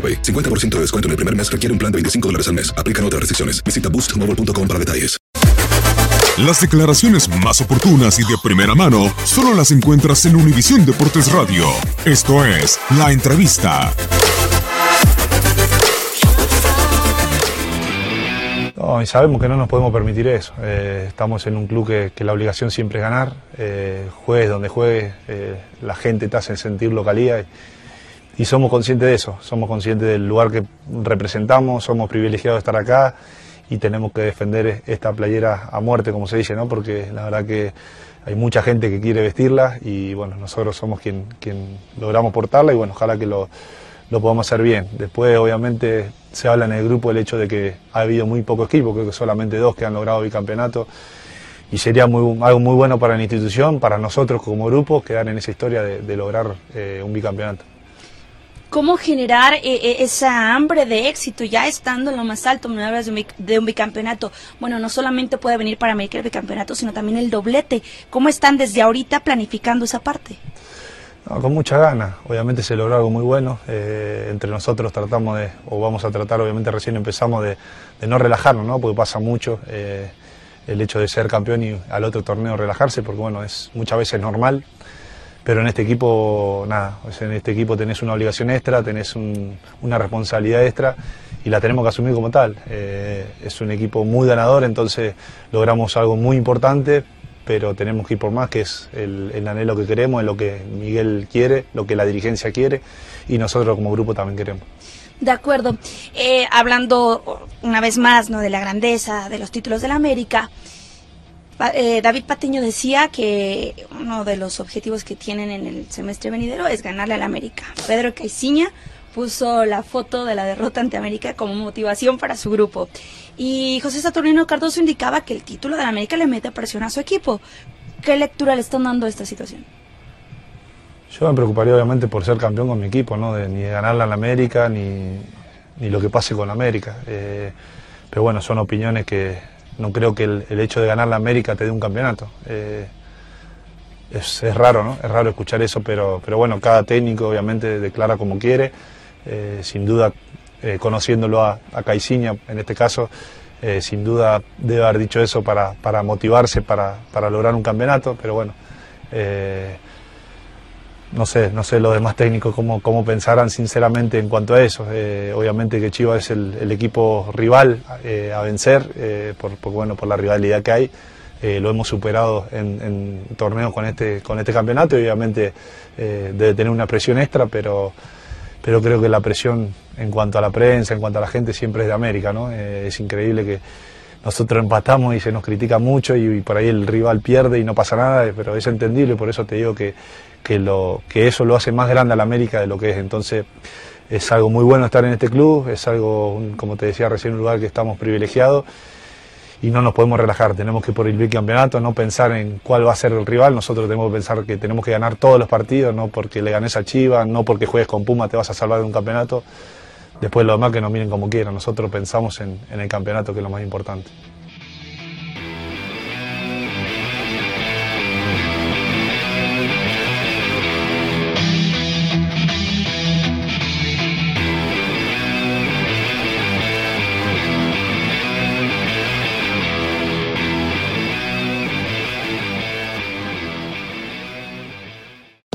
AroPay. 50% de descuento en el primer mes requiere un plan de 25 dólares al mes. Aplican otras restricciones. Visita boostmobile.com para detalles. Las declaraciones más oportunas y de primera mano solo las encuentras en Univisión Deportes Radio. Esto es La Entrevista. No, y sabemos que no nos podemos permitir eso. Eh, estamos en un club que, que la obligación siempre es ganar. Eh, juegues donde juegues, eh, la gente te hace sentir localidad. Y, y somos conscientes de eso. Somos conscientes del lugar que representamos. Somos privilegiados de estar acá y tenemos que defender esta playera a muerte, como se dice, ¿no? Porque la verdad que hay mucha gente que quiere vestirla y bueno, nosotros somos quien, quien logramos portarla y bueno, ojalá que lo, lo podamos hacer bien. Después, obviamente, se habla en el grupo el hecho de que ha habido muy poco equipo, creo que solamente dos que han logrado bicampeonato y sería algo muy bueno para la institución, para nosotros como grupo, quedar en esa historia de, de lograr eh, un bicampeonato. ¿Cómo generar eh, eh, esa hambre de éxito ya estando en lo más alto? Me hablas de un, de un bicampeonato. Bueno, no solamente puede venir para América el bicampeonato, sino también el doblete. ¿Cómo están desde ahorita planificando esa parte? No, con mucha ganas. Obviamente se logró algo muy bueno. Eh, entre nosotros tratamos de, o vamos a tratar, obviamente recién empezamos, de, de no relajarnos, ¿no? Porque pasa mucho el hecho de ser campeón y al otro torneo relajarse, porque bueno, es muchas veces normal. Pero en este equipo, nada, en este equipo tenés una obligación extra, tenés un- una responsabilidad extra y la tenemos que asumir como tal. Eh, es un equipo muy ganador, entonces logramos algo muy importante, pero tenemos que ir por más, que es el, el anhelo que queremos, es lo que Miguel quiere, lo que la dirigencia quiere y nosotros como grupo también queremos. De acuerdo. Eh, hablando una vez más ¿no? de la grandeza de los títulos de la América, eh, David Patiño decía que uno de los objetivos que tienen en el semestre venidero es ganarle al América. Pedro Caiciña puso la foto de la derrota ante América como motivación para su grupo. Y José Saturnino Cardoso indicaba que el título de la América le mete presión a su equipo. ¿Qué lectura le están dando a esta situación? Yo me preocuparía obviamente por ser campeón con mi equipo, ¿no? De, ni de ganarla en la América, ni, ni lo que pase con la América. Eh, pero bueno, son opiniones que no creo que el, hecho de ganar la América te dé un campeonato. Eh, es, raro, ¿no? Es raro escuchar eso, pero, pero bueno, cada técnico obviamente declara como quiere. Eh, sin duda, eh, conociéndolo a, a en este caso, sin duda debe haber dicho eso para, para motivarse, para, para lograr un campeonato, pero bueno. No sé, no sé los demás técnicos cómo, cómo pensarán sinceramente en cuanto a eso. Eh, obviamente que Chivas es el, equipo rival eh, a vencer, eh, por, por, bueno, por la rivalidad que hay. Lo hemos superado en, en torneos con este, con este campeonato obviamente debe tener una presión extra, pero, pero creo que la presión en cuanto a la prensa, en cuanto a la gente, siempre es de América, ¿no? Es increíble que nosotros empatamos y se nos critica mucho y, por ahí el rival pierde y no pasa nada, pero es entendible, por eso te digo que, que, eso lo hace más grande a la América de lo que es. Entonces es algo muy bueno estar en este club, es algo, como te decía recién, un lugar que estamos privilegiados y no nos podemos relajar, tenemos que por el bicampeonato, no pensar en cuál va a ser el rival, nosotros tenemos que pensar que tenemos que ganar todos los partidos, no porque le ganes a Chivas, no porque juegues con Puma te vas a salvar de un campeonato, después lo demás que nos miren como quieran, nosotros pensamos en, en el campeonato que es lo más importante.